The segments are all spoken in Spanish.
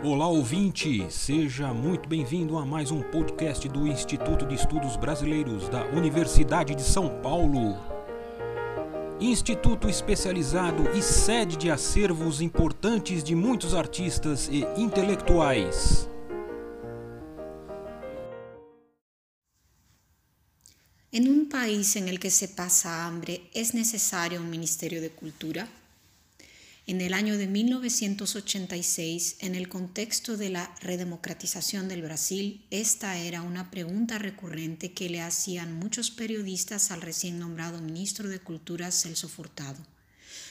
Olá, ouvinte! Seja muito bem-vindo a mais um podcast do Instituto de Estudos Brasileiros da Universidade de São Paulo. Instituto especializado e sede de acervos importantes de muitos artistas e intelectuais. En un país el que se pasa hambre, ¿es necesario un Ministerio de Cultura? En el año de 1986, en el contexto de la redemocratización del Brasil, esta era una pregunta recurrente que le hacían muchos periodistas al recién nombrado ministro de Cultura Celso Furtado.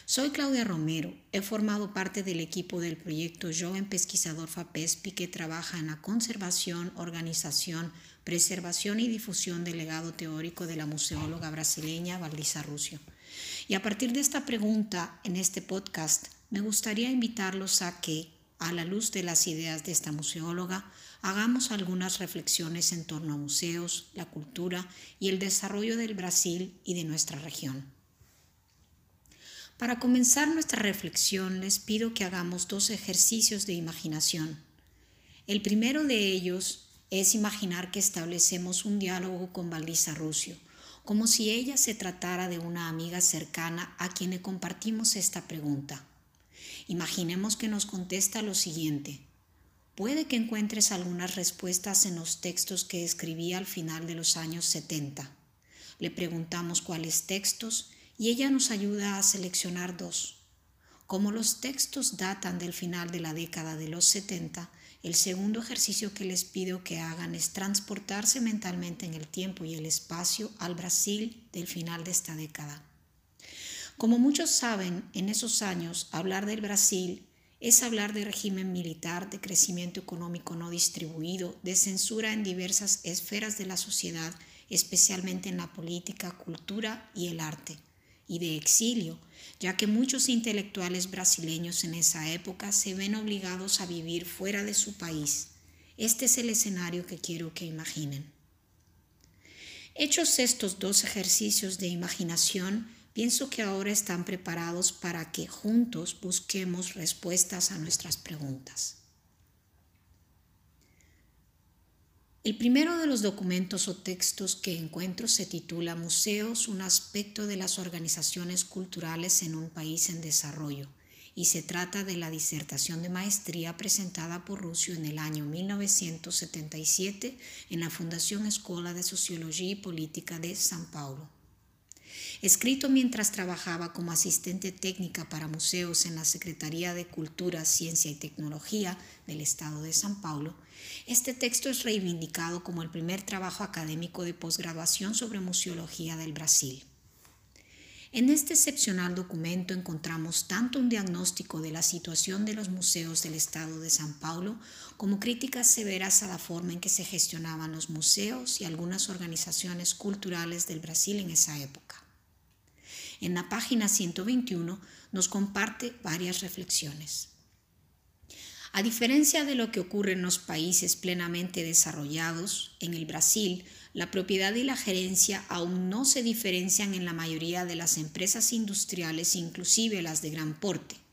Soy Claudia Romero, he formado parte del equipo del proyecto Joven Pesquisador FAPESPI que trabaja en la conservación, organización, preservación y difusión del legado teórico de la museóloga brasileña Valdisa Rusio. Y a partir de esta pregunta en este podcast, me gustaría invitarlos a que, a la luz de las ideas de esta museóloga, hagamos algunas reflexiones en torno a museos, la cultura y el desarrollo del Brasil y de nuestra región. Para comenzar nuestra reflexión les pido que hagamos dos ejercicios de imaginación. El primero de ellos es imaginar que establecemos un diálogo con Valdisa Rusio, como si ella se tratara de una amiga cercana a quien le compartimos esta pregunta. Imaginemos que nos contesta lo siguiente. Puede que encuentres algunas respuestas en los textos que escribí al final de los años 70. Le preguntamos cuáles textos y ella nos ayuda a seleccionar dos. Como los textos datan del final de la década de los 70, el segundo ejercicio que les pido que hagan es transportarse mentalmente en el tiempo y el espacio al Brasil del final de esta década. Como muchos saben, en esos años hablar del Brasil es hablar de régimen militar, de crecimiento económico no distribuido, de censura en diversas esferas de la sociedad, especialmente en la política, cultura y el arte y de exilio, ya que muchos intelectuales brasileños en esa época se ven obligados a vivir fuera de su país. Este es el escenario que quiero que imaginen. Hechos estos dos ejercicios de imaginación, pienso que ahora están preparados para que juntos busquemos respuestas a nuestras preguntas. El primero de los documentos o textos que encuentro se titula Museos, un aspecto de las organizaciones culturales en un país en desarrollo y se trata de la disertación de maestría presentada por Rusio en el año 1977 en la Fundación Escuela de Sociología y Política de San Paulo. Escrito mientras trabajaba como asistente técnica para museos en la Secretaría de Cultura, Ciencia y Tecnología del Estado de San Paulo, este texto es reivindicado como el primer trabajo académico de posgraduación sobre museología del Brasil. En este excepcional documento encontramos tanto un diagnóstico de la situación de los museos del Estado de San Paulo como críticas severas a la forma en que se gestionaban los museos y algunas organizaciones culturales del Brasil en esa época. En la página 121 nos comparte varias reflexiones. A diferencia de lo que ocurre en los países plenamente desarrollados, en el Brasil, la propiedad y la gerencia aún no se diferencian en la mayoría de las empresas industriales, inclusive las de gran porte.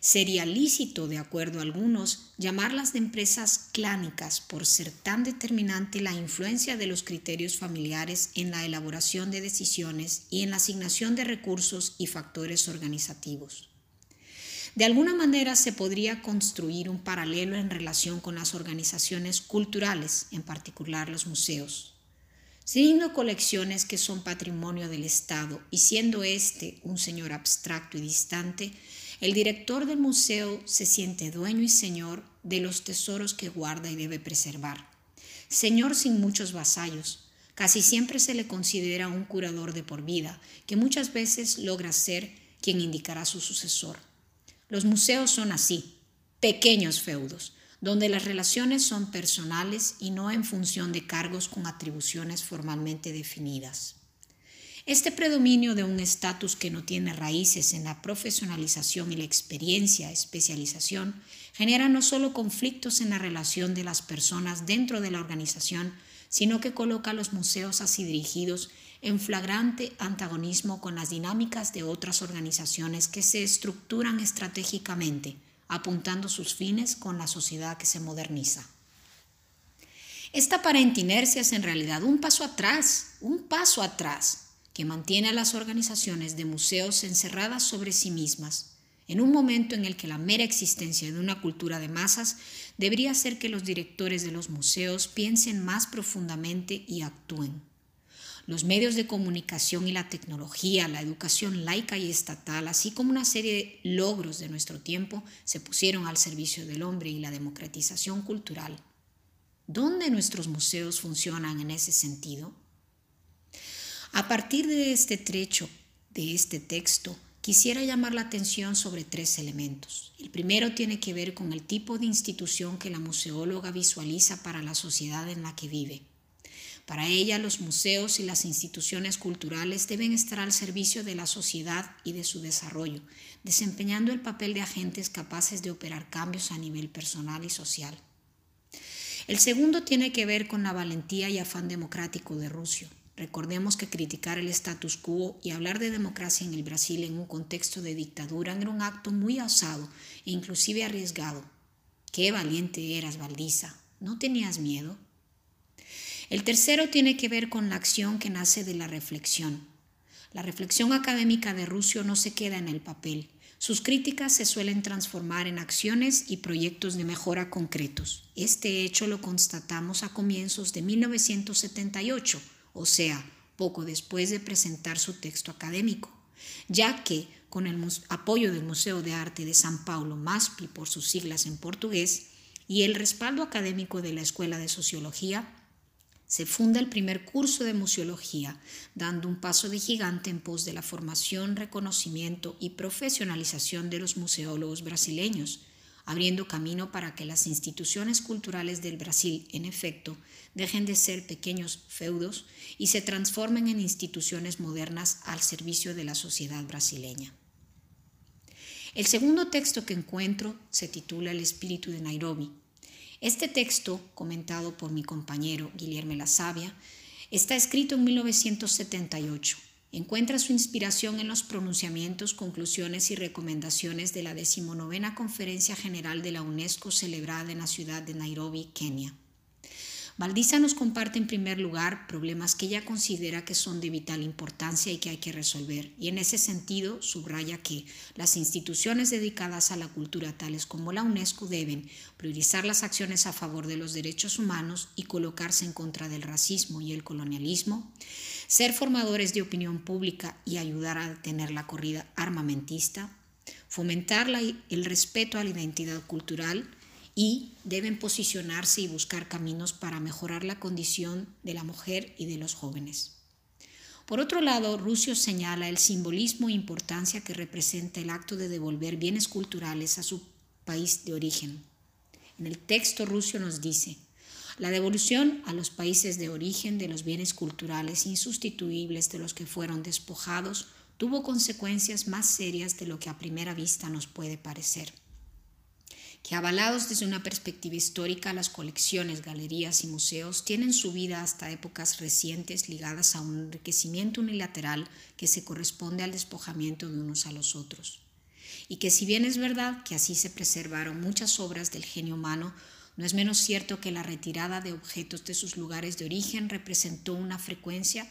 Sería lícito, de acuerdo a algunos, llamarlas de empresas clánicas por ser tan determinante la influencia de los criterios familiares en la elaboración de decisiones y en la asignación de recursos y factores organizativos. De alguna manera se podría construir un paralelo en relación con las organizaciones culturales, en particular los museos. Siendo colecciones que son patrimonio del Estado y siendo este un señor abstracto y distante, el director del museo se siente dueño y señor de los tesoros que guarda y debe preservar. Señor sin muchos vasallos. Casi siempre se le considera un curador de por vida, que muchas veces logra ser quien indicará su sucesor. Los museos son así, pequeños feudos, donde las relaciones son personales y no en función de cargos con atribuciones formalmente definidas. Este predominio de un estatus que no tiene raíces en la profesionalización y la experiencia, especialización, genera no solo conflictos en la relación de las personas dentro de la organización, sino que coloca a los museos así dirigidos en flagrante antagonismo con las dinámicas de otras organizaciones que se estructuran estratégicamente, apuntando sus fines con la sociedad que se moderniza. Esta aparente inercia es en realidad un paso atrás, un paso atrás, que mantiene a las organizaciones de museos encerradas sobre sí mismas, en un momento en el que la mera existencia de una cultura de masas debería hacer que los directores de los museos piensen más profundamente y actúen. Los medios de comunicación y la tecnología, la educación laica y estatal, así como una serie de logros de nuestro tiempo, se pusieron al servicio del hombre y la democratización cultural. ¿Dónde nuestros museos funcionan en ese sentido? A partir de este trecho de este texto, Quisiera llamar la atención sobre tres elementos. El primero tiene que ver con el tipo de institución que la museóloga visualiza para la sociedad en la que vive. Para ella, los museos y las instituciones culturales deben estar al servicio de la sociedad y de su desarrollo, desempeñando el papel de agentes capaces de operar cambios a nivel personal y social. El segundo tiene que ver con la valentía y afán democrático de Rusio. Recordemos que criticar el status quo y hablar de democracia en el Brasil en un contexto de dictadura era un acto muy osado e inclusive arriesgado. Qué valiente eras, Valdiza. ¿No tenías miedo? El tercero tiene que ver con la acción que nace de la reflexión. La reflexión académica de Rusio no se queda en el papel. Sus críticas se suelen transformar en acciones y proyectos de mejora concretos. Este hecho lo constatamos a comienzos de 1978 o sea, poco después de presentar su texto académico, ya que con el apoyo del Museo de Arte de San Paulo, MASPI por sus siglas en portugués, y el respaldo académico de la Escuela de Sociología, se funda el primer curso de museología, dando un paso de gigante en pos de la formación, reconocimiento y profesionalización de los museólogos brasileños, abriendo camino para que las instituciones culturales del Brasil, en efecto, dejen de ser pequeños feudos y se transformen en instituciones modernas al servicio de la sociedad brasileña. El segundo texto que encuentro se titula El espíritu de Nairobi. Este texto, comentado por mi compañero Guillermo La Sabia, está escrito en 1978 Encuentra su inspiración en los pronunciamientos, conclusiones y recomendaciones de la decimonovena Conferencia General de la UNESCO celebrada en la ciudad de Nairobi, Kenia. Valdiza nos comparte en primer lugar problemas que ella considera que son de vital importancia y que hay que resolver, y en ese sentido subraya que las instituciones dedicadas a la cultura, tales como la UNESCO, deben priorizar las acciones a favor de los derechos humanos y colocarse en contra del racismo y el colonialismo, ser formadores de opinión pública y ayudar a detener la corrida armamentista, fomentar el respeto a la identidad cultural, y deben posicionarse y buscar caminos para mejorar la condición de la mujer y de los jóvenes. Por otro lado, Rusio señala el simbolismo e importancia que representa el acto de devolver bienes culturales a su país de origen. En el texto Rusio nos dice, la devolución a los países de origen de los bienes culturales insustituibles de los que fueron despojados tuvo consecuencias más serias de lo que a primera vista nos puede parecer que avalados desde una perspectiva histórica, las colecciones, galerías y museos tienen su vida hasta épocas recientes ligadas a un enriquecimiento unilateral que se corresponde al despojamiento de unos a los otros. Y que si bien es verdad que así se preservaron muchas obras del genio humano, no es menos cierto que la retirada de objetos de sus lugares de origen representó una frecuencia,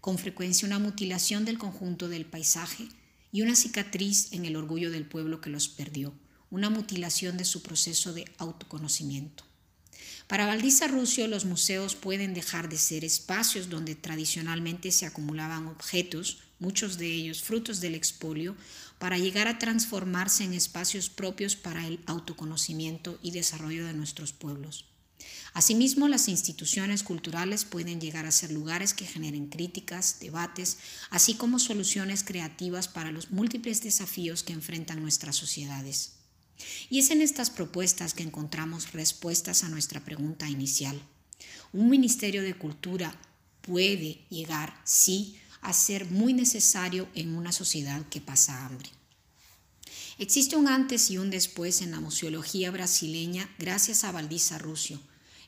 con frecuencia una mutilación del conjunto del paisaje y una cicatriz en el orgullo del pueblo que los perdió una mutilación de su proceso de autoconocimiento. Para Valdiza Rusio, los museos pueden dejar de ser espacios donde tradicionalmente se acumulaban objetos, muchos de ellos frutos del expolio, para llegar a transformarse en espacios propios para el autoconocimiento y desarrollo de nuestros pueblos. Asimismo, las instituciones culturales pueden llegar a ser lugares que generen críticas, debates, así como soluciones creativas para los múltiples desafíos que enfrentan nuestras sociedades. Y es en estas propuestas que encontramos respuestas a nuestra pregunta inicial. Un Ministerio de Cultura puede llegar, sí, a ser muy necesario en una sociedad que pasa hambre. Existe un antes y un después en la museología brasileña gracias a Valdiza Rusio.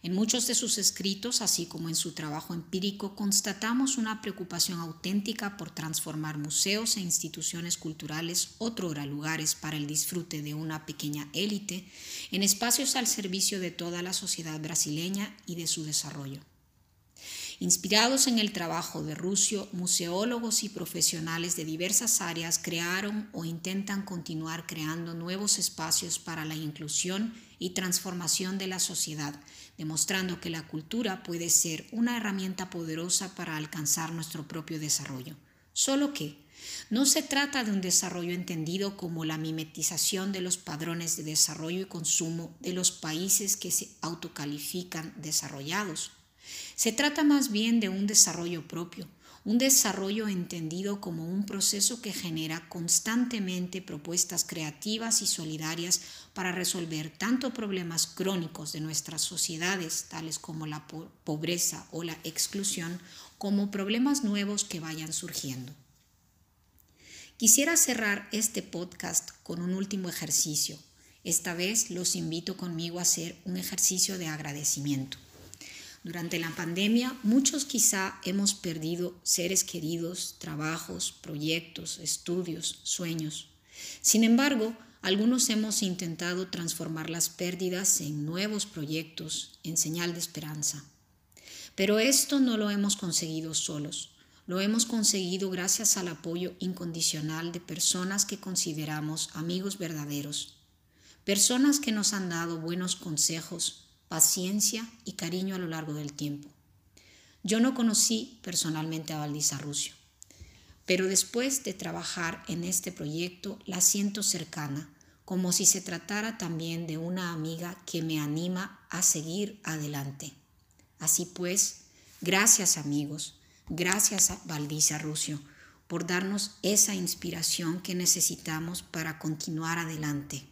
En muchos de sus escritos, así como en su trabajo empírico, constatamos una preocupación auténtica por transformar museos e instituciones culturales, otrora lugares para el disfrute de una pequeña élite, en espacios al servicio de toda la sociedad brasileña y de su desarrollo. Inspirados en el trabajo de Rusio, museólogos y profesionales de diversas áreas crearon o intentan continuar creando nuevos espacios para la inclusión y transformación de la sociedad, demostrando que la cultura puede ser una herramienta poderosa para alcanzar nuestro propio desarrollo. Solo que no se trata de un desarrollo entendido como la mimetización de los padrones de desarrollo y consumo de los países que se autocalifican desarrollados se trata más bien de un desarrollo propio, un desarrollo entendido como un proceso que genera constantemente propuestas creativas y solidarias para resolver tanto problemas crónicos de nuestras sociedades, tales como la pobreza o la exclusión, como problemas nuevos que vayan surgiendo. Quisiera cerrar este podcast con un último ejercicio. Esta vez los invito conmigo a hacer un ejercicio de agradecimiento. Durante la pandemia, muchos quizá hemos perdido seres queridos, trabajos, proyectos, estudios, sueños. Sin embargo, algunos hemos intentado transformar las pérdidas en nuevos proyectos, en señal de esperanza. Pero esto no lo hemos conseguido solos. Lo hemos conseguido gracias al apoyo incondicional de personas que consideramos amigos verdaderos. Personas que nos han dado buenos consejos, paciencia y cariño a lo largo del tiempo. Yo no conocí personalmente a Valdisa Rusio, pero después de trabajar en este proyecto la siento cercana, como si se tratara también de una amiga que me anima a seguir adelante. Así pues, gracias amigos, gracias a Valdisa Rusio por darnos esa inspiración que necesitamos para continuar adelante.